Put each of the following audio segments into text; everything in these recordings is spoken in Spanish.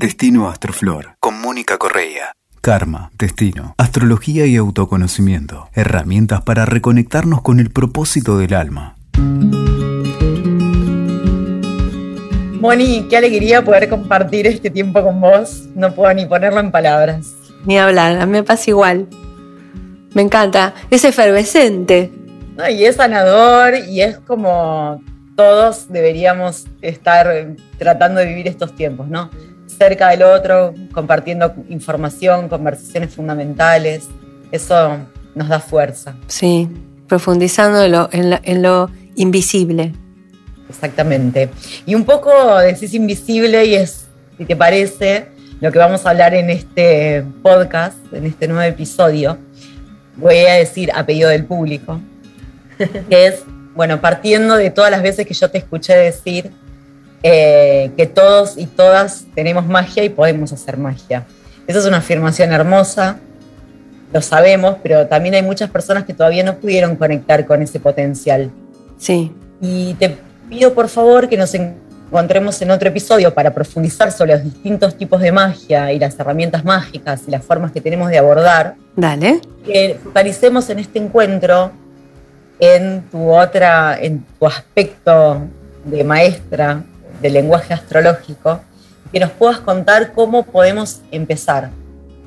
Destino Astroflor, con Mónica Correa. Karma, destino, astrología y autoconocimiento. Herramientas para reconectarnos con el propósito del alma. Moni, qué alegría poder compartir este tiempo con vos. No puedo ni ponerlo en palabras. Ni hablar, a mí me pasa igual. Me encanta, es efervescente. y es sanador y es como todos deberíamos estar tratando de vivir estos tiempos, ¿no? Cerca del otro, compartiendo información, conversaciones fundamentales. Eso nos da fuerza. Sí, profundizando en lo, invisible. Exactamente. Y un poco decís invisible y es, si te parece, lo que vamos a hablar en este podcast, en este nuevo episodio. Voy a decir a pedido del público, que es, bueno, partiendo de todas las veces que yo te escuché decir eh, que todos y todas tenemos magia y podemos hacer magia. Esa es una afirmación hermosa, lo sabemos, pero también hay muchas personas que todavía no pudieron conectar con ese potencial. Sí. Y te pido por favor que nos encontremos en otro episodio para profundizar sobre los distintos tipos de magia y las herramientas mágicas y las formas que tenemos de abordar. Dale. Que focalicemos en este encuentro en tu otra, en tu aspecto de maestra, del lenguaje astrológico, que nos puedas contar cómo podemos empezar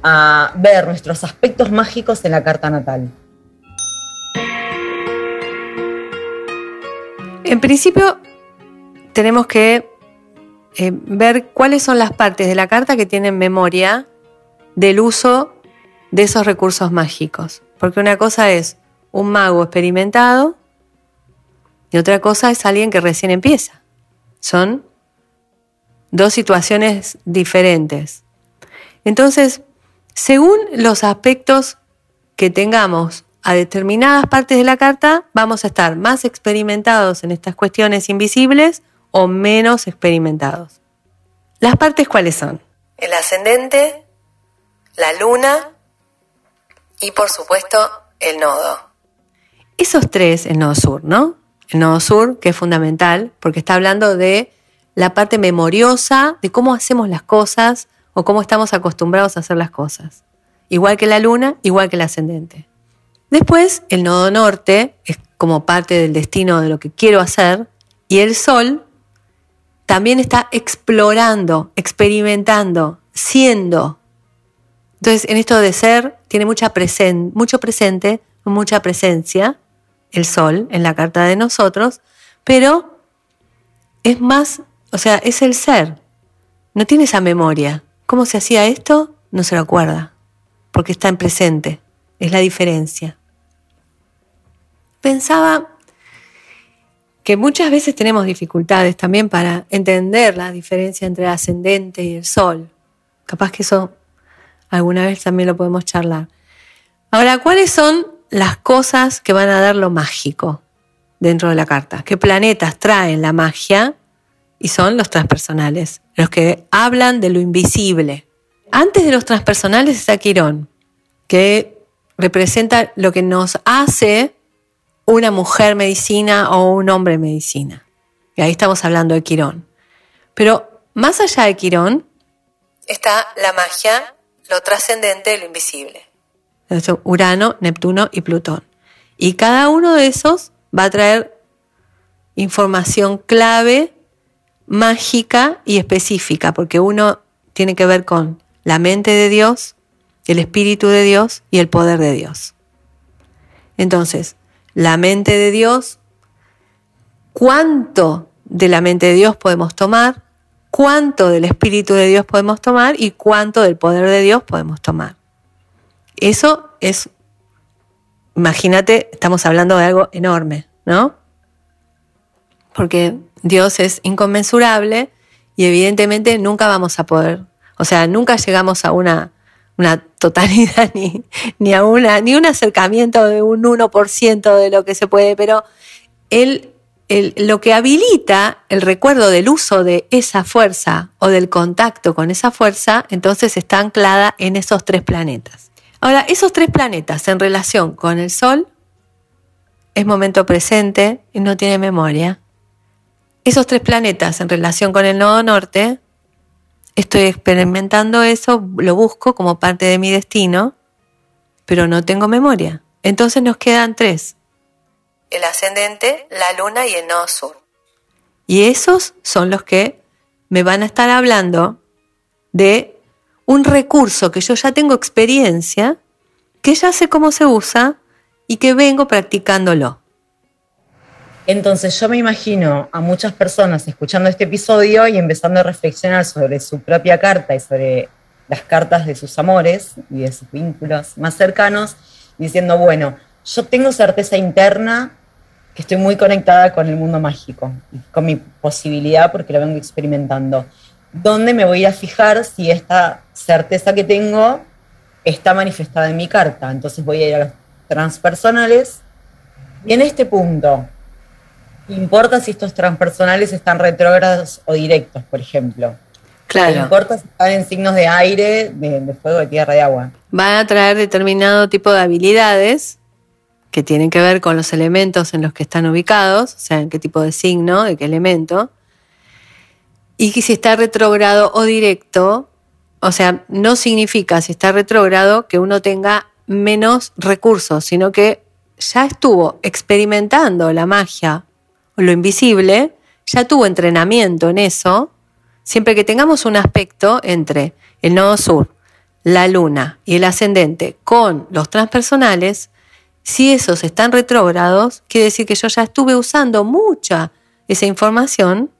a ver nuestros aspectos mágicos en la carta natal. En principio, tenemos que eh, ver cuáles son las partes de la carta que tienen memoria del uso de esos recursos mágicos. Porque una cosa es un mago experimentado y otra cosa es alguien que recién empieza. Son dos situaciones diferentes. Entonces, según los aspectos que tengamos a determinadas partes de la carta, vamos a estar más experimentados en estas cuestiones invisibles o menos experimentados. ¿Las partes cuáles son? El ascendente, la luna y por supuesto el nodo. Esos tres, el nodo sur, ¿no? El nodo sur, que es fundamental, porque está hablando de la parte memoriosa de cómo hacemos las cosas o cómo estamos acostumbrados a hacer las cosas. Igual que la luna, igual que el ascendente. Después, el nodo norte es como parte del destino de lo que quiero hacer y el sol también está explorando, experimentando, siendo. Entonces, en esto de ser, tiene mucha mucho presente, mucha presencia, el sol en la carta de nosotros, pero es más, o sea, es el ser. No tiene esa memoria. ¿Cómo se hacía esto? No se lo acuerda, porque está en presente. Es la diferencia. Pensaba que muchas veces tenemos dificultades también para entender la diferencia entre el ascendente y el sol. Capaz que eso alguna vez también lo podemos charlar. Ahora, ¿cuáles son las cosas que van a dar lo mágico dentro de la carta. ¿Qué planetas traen la magia? Y son los transpersonales, los que hablan de lo invisible. Antes de los transpersonales está Quirón, que representa lo que nos hace una mujer medicina o un hombre medicina. Y ahí estamos hablando de Quirón. Pero más allá de Quirón está la magia, lo trascendente, lo invisible. Urano, Neptuno y Plutón. Y cada uno de esos va a traer información clave, mágica y específica, porque uno tiene que ver con la mente de Dios, el espíritu de Dios y el poder de Dios. Entonces, la mente de Dios, ¿cuánto de la mente de Dios podemos tomar? ¿Cuánto del espíritu de Dios podemos tomar? ¿Y cuánto del poder de Dios podemos tomar? Eso es, imagínate, estamos hablando de algo enorme, ¿no? Porque Dios es inconmensurable y evidentemente nunca vamos a poder, o sea, nunca llegamos a una, totalidad ni, ni, a una, ni un acercamiento de un 1% de lo que se puede, pero el, lo que habilita el recuerdo del uso de esa fuerza o del contacto con esa fuerza, entonces está anclada en esos tres planetas. Ahora, esos tres planetas en relación con el Sol es momento presente y no tiene memoria. Esos tres planetas en relación con el nodo norte estoy experimentando eso, lo busco como parte de mi destino, pero no tengo memoria. Entonces nos quedan tres. El ascendente, la luna y el nodo sur. Y esos son los que me van a estar hablando de un recurso que yo ya tengo experiencia, que ya sé cómo se usa y que vengo practicándolo. Entonces yo me imagino a muchas personas escuchando este episodio y empezando a reflexionar sobre su propia carta y sobre las cartas de sus amores y de sus vínculos más cercanos, diciendo, bueno, yo tengo certeza interna que estoy muy conectada con el mundo mágico, con mi posibilidad porque lo vengo experimentando. ¿Dónde me voy a fijar si esta certeza que tengo está manifestada en mi carta? Entonces voy a ir a los transpersonales y en este punto, importa si estos transpersonales están retrógrados o directos, por ejemplo. Claro. No importa si están en signos de aire, de, fuego, de tierra, de agua. Van a traer determinado tipo de habilidades que tienen que ver con los elementos en los que están ubicados, o sea, en qué tipo de signo, de qué elemento. Y que si está retrógrado o directo, o sea, no significa si está retrógrado que uno tenga menos recursos, sino que ya estuvo experimentando la magia o lo invisible, ya tuvo entrenamiento en eso, siempre que tengamos un aspecto entre el nodo sur, la luna y el ascendente con los transpersonales, si esos están retrógrados, quiere decir que yo ya estuve usando mucha esa información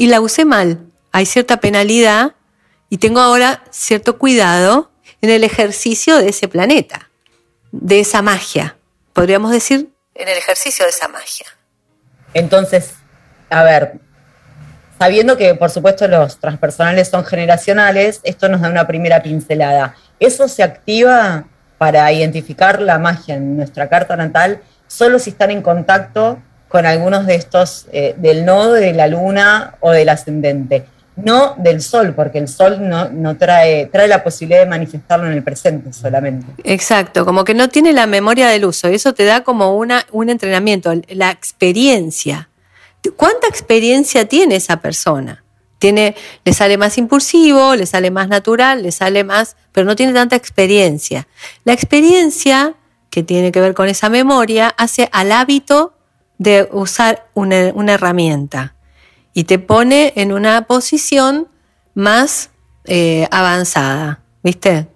y la usé mal. Hay cierta penalidad y tengo ahora cierto cuidado en el ejercicio de ese planeta, de esa magia podríamos decir, en el ejercicio de esa magia. Entonces, a ver, sabiendo que por supuesto los transpersonales son generacionales, esto nos da una primera pincelada. ¿Eso se activa para identificar la magia en nuestra carta natal solo si están en contacto con algunos de estos, eh, del nodo de la luna o del ascendente? no del sol, porque el sol no, trae, trae la posibilidad de manifestarlo en el presente solamente. Exacto, como que no tiene la memoria del uso, eso te da como una, un entrenamiento, la experiencia. ¿Cuánta experiencia tiene esa persona? Tiene, le sale más impulsivo, le sale más natural, le sale más, pero no tiene tanta experiencia. La experiencia que tiene que ver con esa memoria hace al hábito de usar una herramienta y te pone en una posición más eh, avanzada, ¿viste?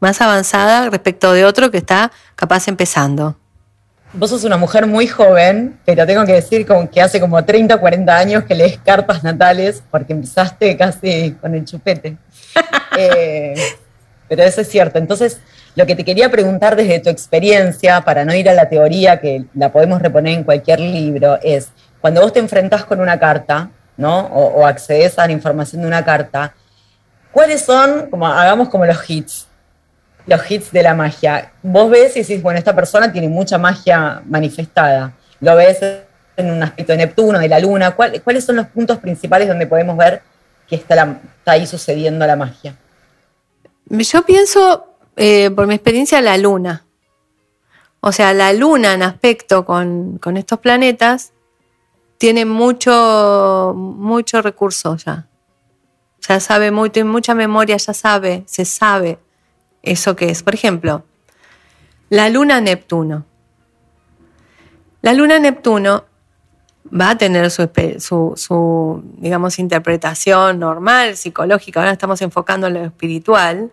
Más avanzada respecto de otro que está capaz empezando. Vos sos una mujer muy joven, pero tengo que decir que hace como 30 o 40 años que lees cartas natales, porque empezaste casi con el chupete. Eh, pero eso es cierto. Entonces, lo que te quería preguntar desde tu experiencia, para no ir a la teoría que la podemos reponer en cualquier libro, es, cuando vos te enfrentás con una carta, ¿no? O, accedes a la información de una carta, ¿cuáles son, como hagamos como los hits, los hits de la magia? Vos ves y decís, bueno, esta persona tiene mucha magia manifestada. Lo ves en un aspecto de Neptuno, de la Luna. ¿Cuáles son los puntos principales donde podemos ver que está, ahí sucediendo la magia? Yo pienso, eh, por mi experiencia, la Luna. O sea, la Luna en aspecto con, con estos planetas tiene mucho, mucho recurso ya. Ya sabe mucho, mucha memoria, ya sabe, se sabe eso que es. Por ejemplo, la luna Neptuno. La luna Neptuno va a tener su, su, digamos, interpretación normal, psicológica. Ahora estamos enfocando en lo espiritual.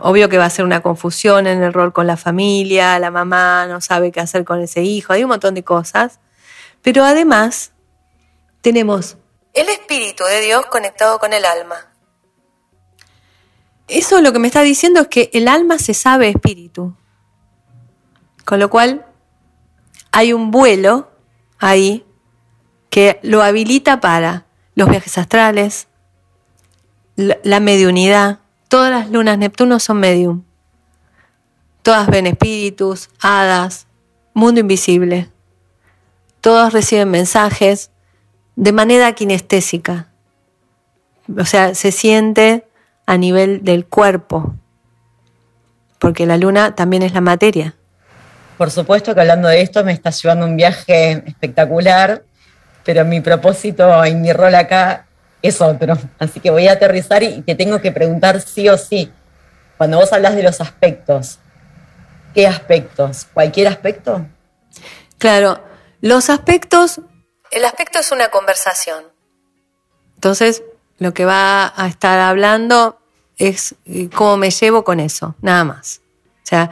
Obvio que va a ser una confusión en el rol con la familia, la mamá no sabe qué hacer con ese hijo, hay un montón de cosas. Pero además tenemos el Espíritu de Dios conectado con el alma. Eso lo que me está diciendo es que el alma se sabe espíritu. Con lo cual hay un vuelo ahí que lo habilita para los viajes astrales, la mediunidad. Todas las lunas Neptuno son medium. Todas ven espíritus, hadas, mundo invisible todos reciben mensajes de manera kinestésica. O sea, se siente a nivel del cuerpo, porque la luna también es la materia. Por supuesto que hablando de esto me está llevando un viaje espectacular, pero mi propósito y mi rol acá es otro. Así que voy a aterrizar y te tengo que preguntar sí o sí, cuando vos hablas de los aspectos, ¿qué aspectos? ¿Cualquier aspecto? Claro, los aspectos, el aspecto es una conversación. Entonces, lo que va a estar hablando es cómo me llevo con eso, nada más. O sea,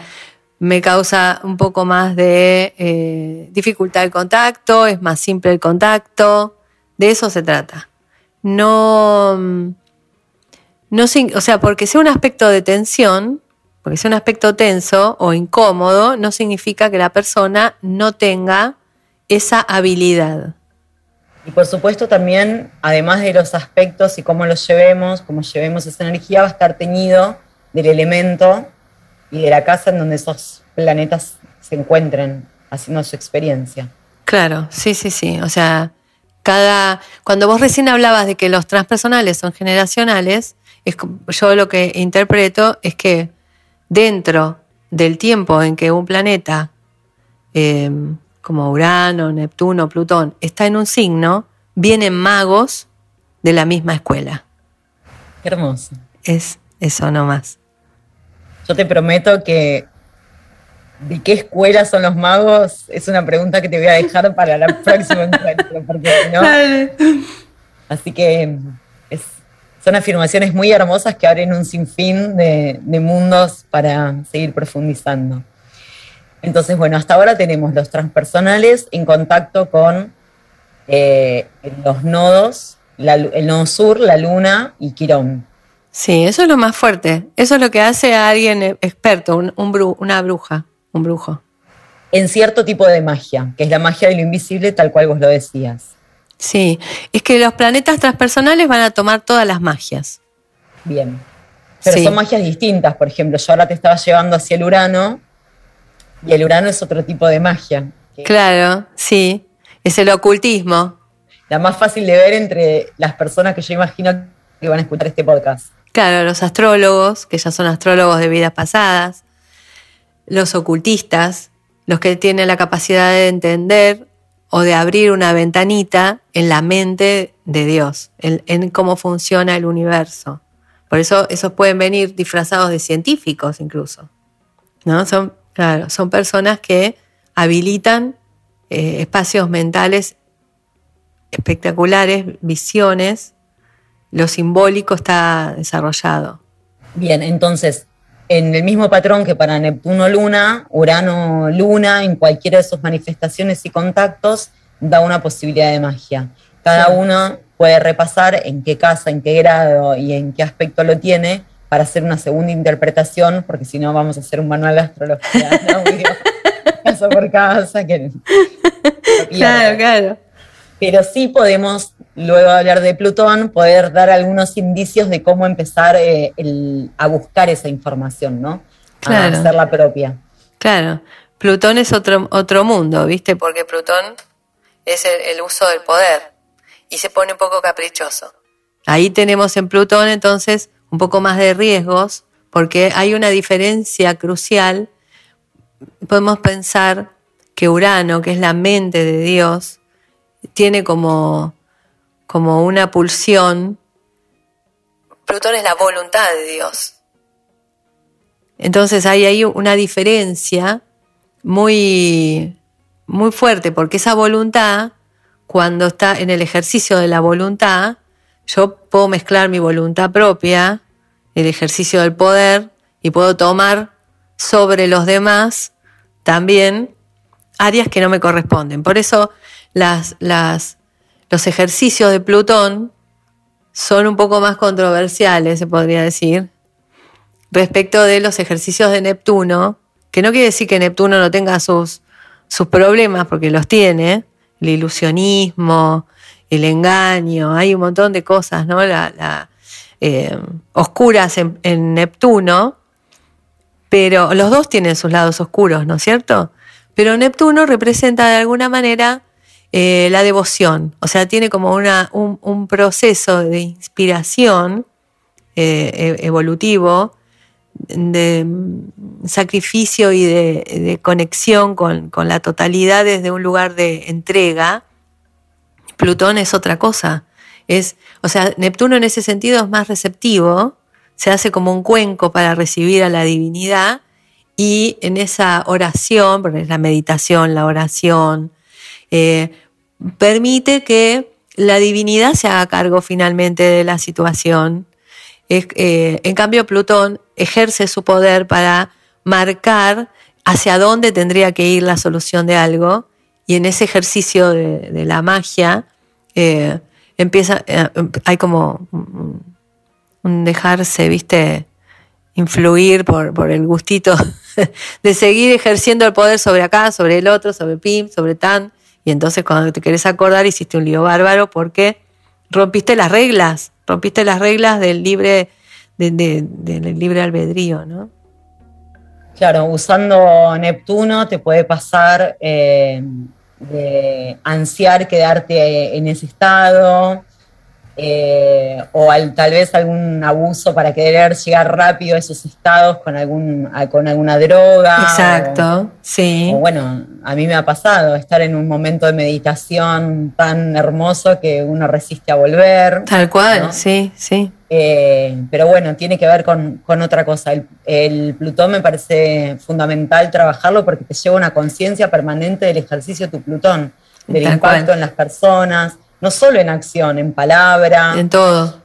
me causa un poco más de eh, dificultad el contacto, es más simple el contacto, de eso se trata. No, no, o sea, porque sea un aspecto de tensión, porque sea un aspecto tenso o incómodo, no significa que la persona no tenga esa habilidad. Y por supuesto también, además de los aspectos y cómo los llevemos, cómo llevemos esa energía, va a estar teñido del elemento y de la casa en donde esos planetas se encuentren haciendo su experiencia. Claro, sí, sí, sí. O sea, cada. Cuando vos recién hablabas de que los transpersonales son generacionales, es, yo lo que interpreto es que dentro del tiempo en que un planeta, em, como Urano, Neptuno, Plutón, está en un signo, vienen magos de la misma escuela. Qué hermoso. Es eso nomás. Yo te prometo que de qué escuela son los magos es una pregunta que te voy a dejar para el próximo encuentro, porque no. Así que son afirmaciones muy hermosas que abren un sinfín de, mundos para seguir profundizando. Entonces, bueno, hasta ahora tenemos los transpersonales en contacto con eh, los nodos, el nodo sur, la luna y Quirón. Sí, eso es lo más fuerte. Eso es lo que hace a alguien experto, un, una bruja, un brujo. En cierto tipo de magia, que es la magia de lo invisible, tal cual vos lo decías. Sí, es que los planetas transpersonales van a tomar todas las magias. Bien. Pero son magias distintas. Por ejemplo, yo ahora te estaba llevando hacia el Urano y el Urano es otro tipo de magia. Claro, sí. Es el ocultismo. La más fácil de ver entre las personas que yo imagino que van a escuchar este podcast. Claro, los astrólogos, que ya son astrólogos de vidas pasadas, los ocultistas, los que tienen la capacidad de entender o de abrir una ventanita en la mente de Dios, en, cómo funciona el universo. Por eso esos pueden venir disfrazados de científicos incluso. ¿no? Son, claro, son personas que habilitan eh, espacios mentales espectaculares, visiones lo simbólico está desarrollado. Bien, entonces, en el mismo patrón que para Neptuno-Luna, Urano-Luna, en cualquiera de sus manifestaciones y contactos, da una posibilidad de magia. Cada uno puede repasar en qué casa, en qué grado y en qué aspecto lo tiene para hacer una segunda interpretación, porque si no vamos a hacer un manual de astrología, ¿no? casa por casa, que claro, claro. Pero sí podemos luego de hablar de Plutón, poder dar algunos indicios de cómo empezar eh, a buscar esa información, ¿no? Claro. A hacerla propia. Claro. Plutón es otro, otro mundo, ¿viste? Porque Plutón es el, uso del poder y se pone un poco caprichoso. Ahí tenemos en Plutón entonces un poco más de riesgos porque hay una diferencia crucial. Podemos pensar que Urano, que es la mente de Dios, tiene como como una pulsión. Plutón es la voluntad de Dios. Entonces hay ahí una diferencia muy, muy fuerte, porque esa voluntad, cuando está en el ejercicio de la voluntad, yo puedo mezclar mi voluntad propia, el ejercicio del poder, y puedo tomar sobre los demás también áreas que no me corresponden. Por eso las, las los ejercicios de Plutón son un poco más controversiales, se podría decir, respecto de los ejercicios de Neptuno, que no quiere decir que Neptuno no tenga sus, sus problemas, porque los tiene, el ilusionismo, el engaño, hay un montón de cosas, ¿no? La, eh, oscuras en Neptuno, pero los dos tienen sus lados oscuros, ¿no es cierto? Pero Neptuno representa de alguna manera eh, la devoción, o sea, tiene como una, un, proceso de inspiración eh, e, evolutivo, de mm, sacrificio y de, conexión con, la totalidad desde un lugar de entrega. Plutón es otra cosa, Es, o sea, Neptuno en ese sentido es más receptivo, se hace como un cuenco para recibir a la divinidad y en esa oración, porque es la meditación, la oración, eh, permite que la divinidad se haga cargo finalmente de la situación. Eh, en cambio, Plutón ejerce su poder para marcar hacia dónde tendría que ir la solución de algo y en ese ejercicio de, la magia eh, empieza, hay como un dejarse, viste, influir por, por el gustito de seguir ejerciendo el poder sobre acá, sobre el otro, sobre Pim, sobre Tan. Y entonces cuando te querés acordar hiciste un lío bárbaro porque rompiste las reglas, rompiste las reglas del libre, del libre albedrío, ¿no? Claro, usando Neptuno te puede pasar eh, de ansiar quedarte en ese estado, eh, o tal vez algún abuso para querer llegar rápido a esos estados con, algún, con alguna droga. Exacto, sí. O bueno, a mí me ha pasado estar en un momento de meditación tan hermoso que uno resiste a volver. Tal cual, sí, sí. Eh, pero bueno, tiene que ver con, otra cosa. El, el, Plutón me parece fundamental trabajarlo porque te lleva una conciencia permanente del ejercicio de tu Plutón, del impacto en las personas no solo en acción, en palabra. En todo.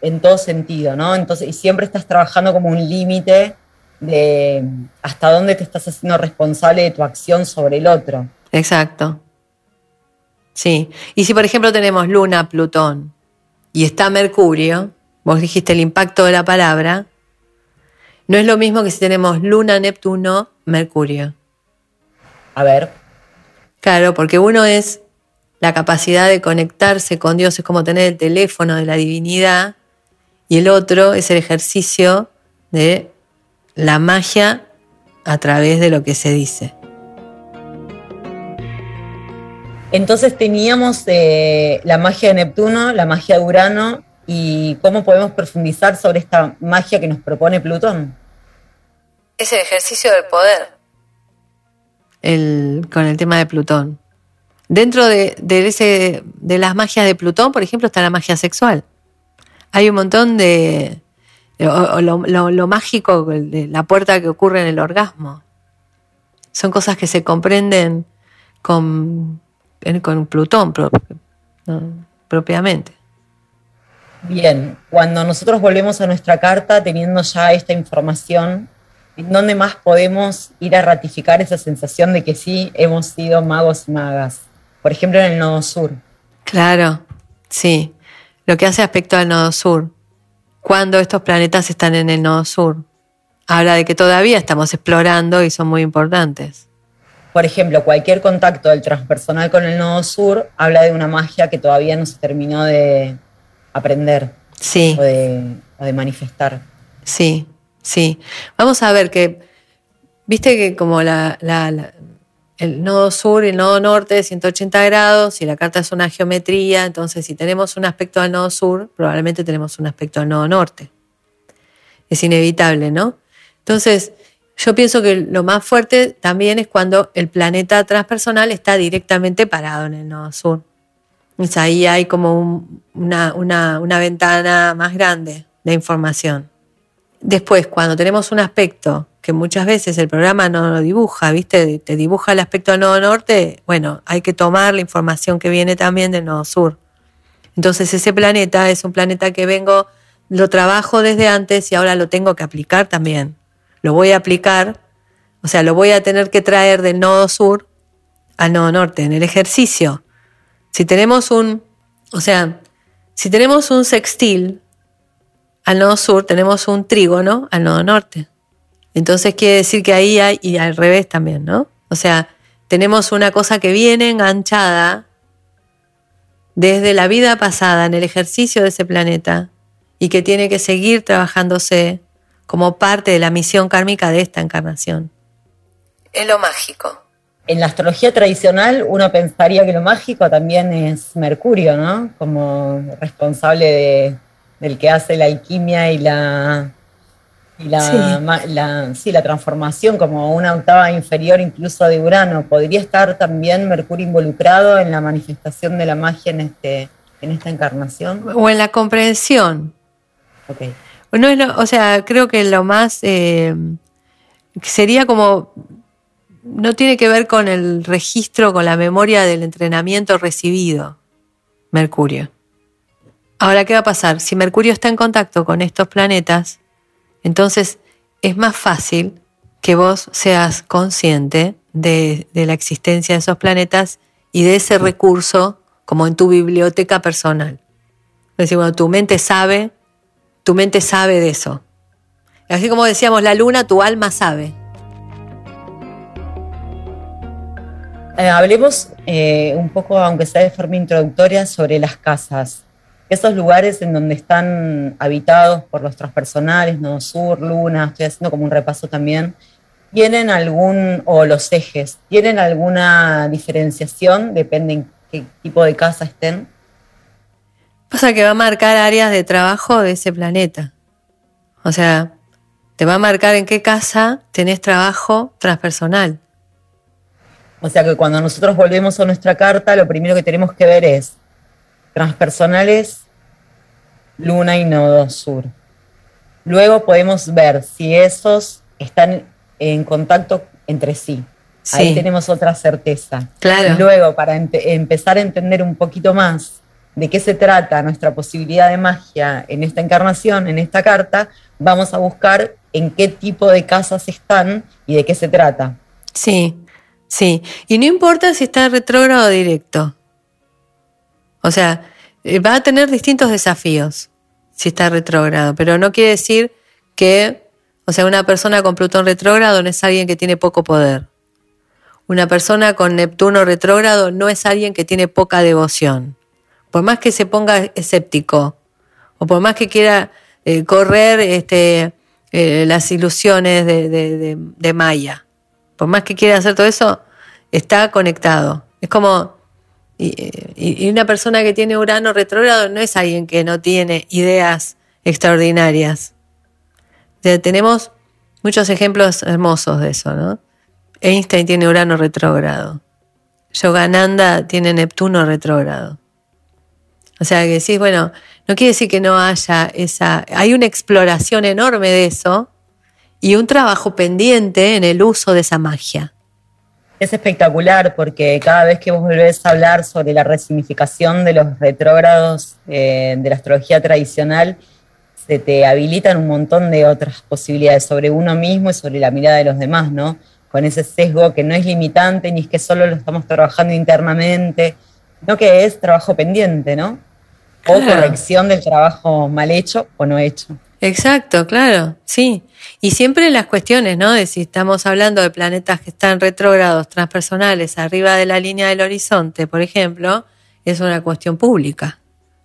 En todo sentido, ¿no? Entonces, y siempre estás trabajando como un límite de hasta dónde te estás haciendo responsable de tu acción sobre el otro. Exacto. Sí. Y si, por ejemplo, tenemos Luna, Plutón y está Mercurio, vos dijiste el impacto de la palabra, no es lo mismo que si tenemos Luna, Neptuno, Mercurio. A ver. Claro, porque uno es la capacidad de conectarse con Dios es como tener el teléfono de la divinidad y el otro es el ejercicio de la magia a través de lo que se dice. Entonces teníamos eh, la magia de Neptuno, la magia de Urano y cómo podemos profundizar sobre esta magia que nos propone Plutón. Es el ejercicio del poder. con el tema de Plutón. Dentro de, ese, de las magias de Plutón, por ejemplo, está la magia sexual. Hay un montón de... lo, mágico de la puerta que ocurre en el orgasmo. Son cosas que se comprenden con, con Plutón propiamente. Bien, cuando nosotros volvemos a nuestra carta teniendo ya esta información, ¿en dónde más podemos ir a ratificar esa sensación de que sí hemos sido magos y magas? Por ejemplo, en el nodo sur. Claro, sí. Lo que hace aspecto al nodo sur. Cuando estos planetas están en el nodo sur. Habla de que todavía estamos explorando y son muy importantes. Por ejemplo, cualquier contacto del transpersonal con el nodo sur habla de una magia que todavía no se terminó de aprender. Sí. O de, manifestar. Sí, sí. Vamos a ver que, viste que como la, el nodo sur y el nodo norte de 180 grados, y la carta es una geometría, entonces si tenemos un aspecto al nodo sur, probablemente tenemos un aspecto al nodo norte. Es inevitable, ¿no? Entonces, yo pienso que lo más fuerte también es cuando el planeta transpersonal está directamente parado en el nodo sur. Entonces ahí hay como una, una ventana más grande de información. Después, cuando tenemos un aspecto que muchas veces el programa no lo dibuja, ¿viste? Te dibuja el aspecto del nodo norte, bueno, hay que tomar la información que viene también del nodo sur. Entonces ese planeta es un planeta que vengo, lo trabajo desde antes y ahora lo tengo que aplicar también. Lo voy a aplicar, o sea, lo voy a tener que traer del nodo sur al nodo norte. En el ejercicio, si tenemos un, o sea, si tenemos un sextil al nodo sur, tenemos un trígono al nodo norte. Entonces quiere decir que ahí hay, y al revés también, ¿no? O sea, tenemos una cosa que viene enganchada desde la vida pasada en el ejercicio de ese planeta y que tiene que seguir trabajándose como parte de la misión kármica de esta encarnación. Es lo mágico. En la astrología tradicional uno pensaría que lo mágico también es Mercurio, ¿no? Como responsable de, del que hace la alquimia y la y la, sí. La, sí, la transformación como una octava inferior incluso de Urano. ¿Podría estar también Mercurio involucrado en la manifestación de la magia en este, en esta encarnación? O en la comprensión. Ok. No es lo- o sea, creo que lo más eh, sería como no tiene que ver con el registro, con la memoria del entrenamiento recibido, Mercurio. Ahora, ¿qué va a pasar? Si Mercurio está en contacto con estos planetas, entonces es más fácil que vos seas consciente de, de la existencia de esos planetas y de ese recurso como en tu biblioteca personal. Es decir, bueno, tu mente sabe, tu mente sabe de eso. Así como decíamos, la luna, tu alma sabe. Eh, hablemos eh, un poco, aunque sea de forma introductoria, sobre las casas. Esos lugares en donde están habitados por los transpersonales, Nodo Sur, Luna, estoy haciendo como un repaso también. ¿Tienen algún, o los ejes, tienen alguna diferenciación? Depende en qué tipo de casa estén. Pasa que va a marcar áreas de trabajo de ese planeta. O sea, te va a marcar en qué casa tenés trabajo transpersonal. O sea que cuando nosotros volvemos a nuestra carta, lo primero que tenemos que ver es transpersonales, luna y nodo sur. Luego podemos ver si esos están en contacto entre sí. Ahí tenemos otra certeza. Claro. Luego, para empe- empezar a entender un poquito más de qué se trata nuestra posibilidad de magia en esta encarnación, en esta carta, vamos a buscar en qué tipo de casas están y de qué se trata. Sí, sí. Y no importa si está retrógrado o directo. O sea, va a tener distintos desafíos si está retrógrado, pero no quiere decir que, o sea, una persona con Plutón retrógrado no es alguien que tiene poco poder. Una persona con Neptuno retrógrado no es alguien que tiene poca devoción. Por más que se ponga escéptico o por más que quiera eh, correr este, eh, las ilusiones de- de Maya, por más que quiera hacer todo eso, está conectado. Es como, y, una persona que tiene Urano retrógrado no es alguien que no tiene ideas extraordinarias. Tenemos muchos ejemplos hermosos de eso, ¿no? Einstein tiene Urano retrógrado. Yogananda tiene Neptuno retrógrado. O sea, que decís, bueno, no quiere decir que no haya esa... Hay una exploración enorme de eso y un trabajo pendiente en el uso de esa magia. Es espectacular porque cada vez que vos volvés a hablar sobre la resignificación de los retrógrados eh, de la astrología tradicional, se te habilitan un montón de otras posibilidades sobre uno mismo y sobre la mirada de los demás, ¿no? Con ese sesgo que no es limitante ni es que solo lo estamos trabajando internamente, sino que es trabajo pendiente, ¿no? O corrección del trabajo mal hecho o no hecho. Exacto, claro, sí. Y siempre las cuestiones, ¿no? De si estamos hablando de planetas que están retrógrados, transpersonales, arriba de la línea del horizonte, por ejemplo, es una cuestión pública.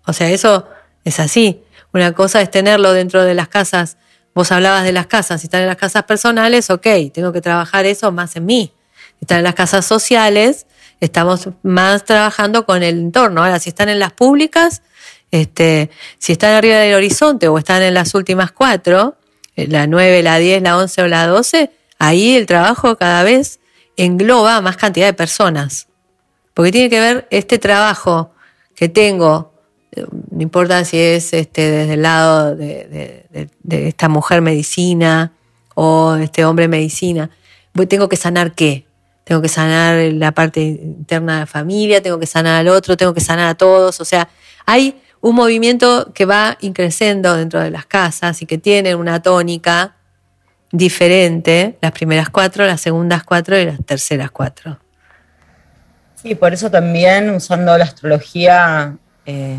O sea, eso es así. Una cosa es tenerlo dentro de las casas. Vos hablabas de las casas, si están en las casas personales, ok, tengo que trabajar eso más en mí. Si están en las casas sociales, estamos más trabajando con el entorno. Ahora, si están en las públicas, este, si están arriba del horizonte o están en las últimas cuatro, eh, la 9, la 10, la 11 o la 12, ahí el trabajo cada vez engloba más cantidad de personas. Porque tiene que ver este trabajo que tengo, eh, no importa si es este, desde el lado de, esta mujer medicina o este hombre medicina, tengo que sanar qué? Tengo que sanar la parte interna de la familia, tengo que sanar al otro, tengo que sanar a todos. O sea, hay un movimiento que va increciendo dentro de las casas y que tiene una tónica diferente, las primeras cuatro, las segundas cuatro y las terceras cuatro. Sí, por eso también usando la astrología eh,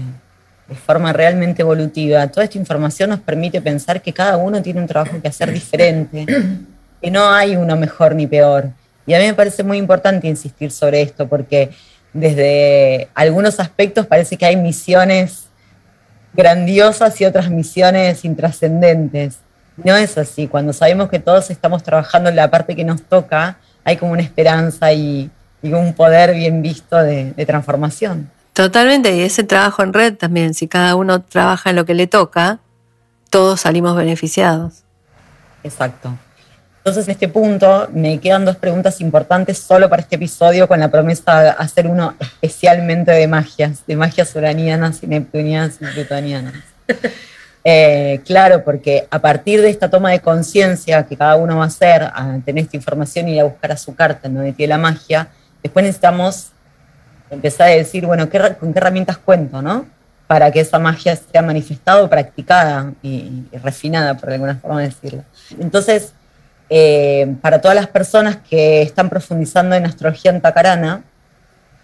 de forma realmente evolutiva, toda esta información nos permite pensar que cada uno tiene un trabajo que hacer diferente, que no hay uno mejor ni peor. Y a mí me parece muy importante insistir sobre esto, porque desde algunos aspectos parece que hay misiones grandiosas y otras misiones intrascendentes. No es así. Cuando sabemos que todos estamos trabajando en la parte que nos toca, hay como una esperanza y, y un poder bien visto de, de transformación. Totalmente, y ese trabajo en red también, si cada uno trabaja en lo que le toca, todos salimos beneficiados. Exacto. Entonces, en este punto, me quedan dos preguntas importantes solo para este episodio, con la promesa de hacer uno especialmente de magias, de magias uranianas y neptunianas y plutonianas. Eh, claro, porque a partir de esta toma de conciencia que cada uno va a hacer, a tener esta información y ir a buscar a su carta en donde tiene la magia, después necesitamos empezar a decir, bueno, ¿con qué herramientas cuento, no? Para que esa magia sea manifestada o practicada y, y refinada, por alguna forma de decirlo. Entonces, eh, para todas las personas que están profundizando en astrología en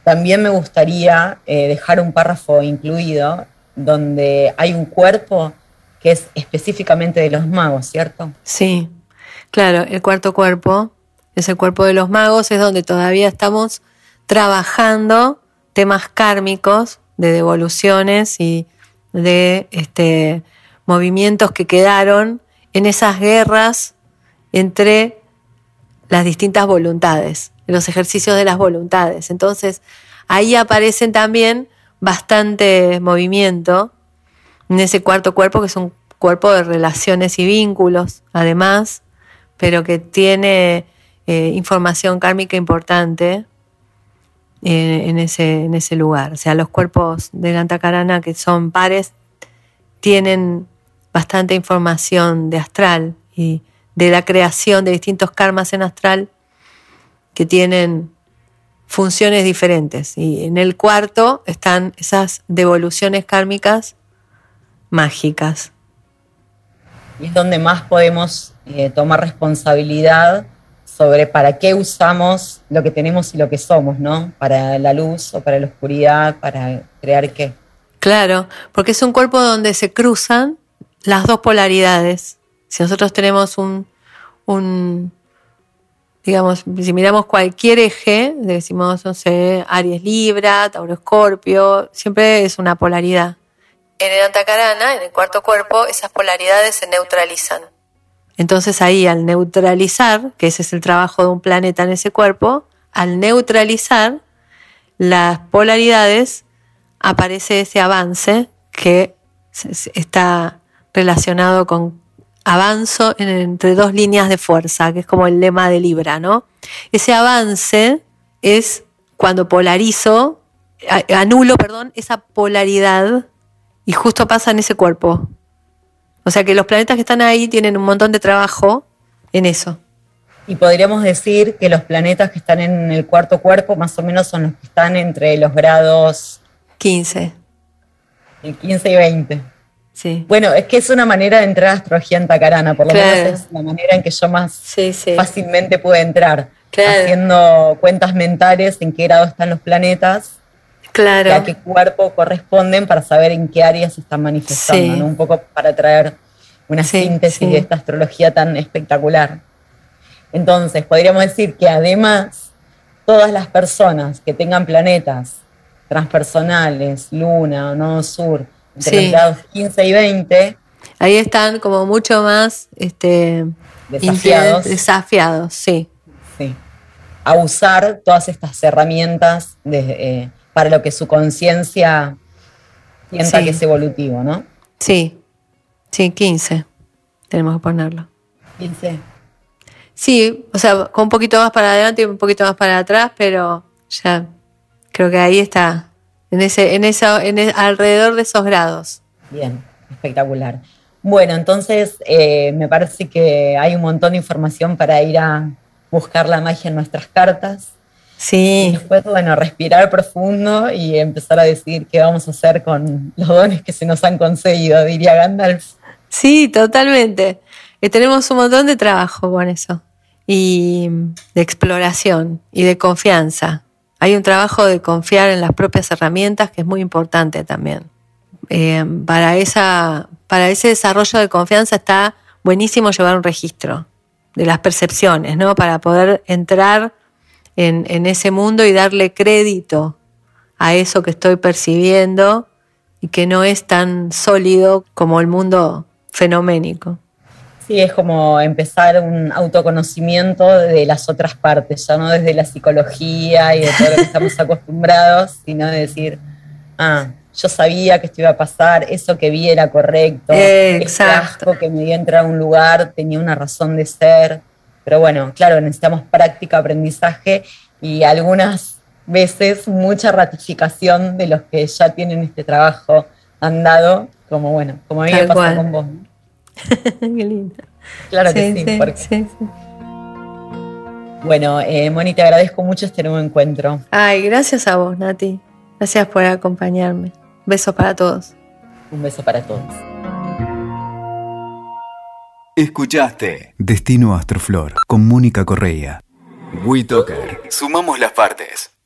también me gustaría eh, dejar un párrafo incluido donde hay un cuerpo que es específicamente de los magos, ¿cierto? Sí, claro, el cuarto cuerpo es el cuerpo de los magos, es donde todavía estamos trabajando temas kármicos de devoluciones y de este, movimientos que quedaron en esas guerras entre las distintas voluntades, los ejercicios de las voluntades. Entonces, ahí aparecen también bastante movimiento en ese cuarto cuerpo, que es un cuerpo de relaciones y vínculos, además, pero que tiene eh, información kármica importante eh, en, ese, en ese lugar. O sea, los cuerpos de Gantakarana que son pares tienen bastante información de astral y de la creación de distintos karmas en astral que tienen funciones diferentes. Y en el cuarto están esas devoluciones kármicas mágicas. Y es donde más podemos eh, tomar responsabilidad sobre para qué usamos lo que tenemos y lo que somos, ¿no? Para la luz o para la oscuridad, para crear qué. Claro, porque es un cuerpo donde se cruzan las dos polaridades si nosotros tenemos un, un digamos, si miramos cualquier eje, decimos, no sé, Aries Libra, Tauro Escorpio, siempre es una polaridad. En el Antacarana, en el cuarto cuerpo, esas polaridades se neutralizan. Entonces ahí al neutralizar, que ese es el trabajo de un planeta en ese cuerpo, al neutralizar las polaridades aparece ese avance que está relacionado con avanzo entre dos líneas de fuerza, que es como el lema de Libra, ¿no? Ese avance es cuando polarizo, anulo, perdón, esa polaridad y justo pasa en ese cuerpo. O sea que los planetas que están ahí tienen un montón de trabajo en eso. Y podríamos decir que los planetas que están en el cuarto cuerpo más o menos son los que están entre los grados 15. El 15 y 20. Bueno, es que es una manera de entrar a astrología en Tacarana, por lo menos es la manera en que yo más fácilmente pude entrar. Haciendo cuentas mentales en qué grado están los planetas, claro. y a qué cuerpo corresponden para saber en qué áreas se están manifestando, un poco para traer una síntesis de esta astrología tan espectacular. Entonces, podríamos decir que además, todas las personas que tengan planetas transpersonales, luna o nodo sur, entre los grados 15 y 20. Ahí están como mucho más este, desafiados. Desafiados, sí. Sí. A usar todas estas herramientas eh, para lo que su conciencia sienta que es evolutivo, ¿no? Sí, sí, 15. Tenemos que ponerlo. 15. Sí, o sea, con un poquito más para adelante y un poquito más para atrás, pero ya creo que ahí está en ese, en eso, en e, alrededor de esos grados. Bien, espectacular. Bueno, entonces eh, me parece que hay un montón de información para ir a buscar la magia en nuestras cartas. Sí. Y después, bueno, respirar profundo y empezar a decir qué vamos a hacer con los dones que se nos han concedido, diría Gandalf. Sí, totalmente. Y tenemos un montón de trabajo con eso. Y de exploración y de confianza. Hay un trabajo de confiar en las propias herramientas que es muy importante también. Eh, para, esa, para ese desarrollo de confianza está buenísimo llevar un registro de las percepciones, ¿no? Para poder entrar en, en ese mundo y darle crédito a eso que estoy percibiendo y que no es tan sólido como el mundo fenoménico. Sí, es como empezar un autoconocimiento de las otras partes, ya no desde la psicología y de todo lo que estamos acostumbrados, sino de decir, ah, yo sabía que esto iba a pasar, eso que vi era correcto, Exacto. que me dio entrar a un lugar tenía una razón de ser. pero bueno, claro, necesitamos práctica, aprendizaje y algunas veces mucha ratificación de los que ya tienen este trabajo andado, como bueno, como a mí me pasa con vos. Qué lindo. Claro que sí. sí, Bueno, eh, Moni, te agradezco mucho este nuevo encuentro. Ay, gracias a vos, Nati. Gracias por acompañarme. Beso para todos. Un beso para todos. Escuchaste Destino Astroflor con Mónica Correa. WeToker. Sumamos las partes.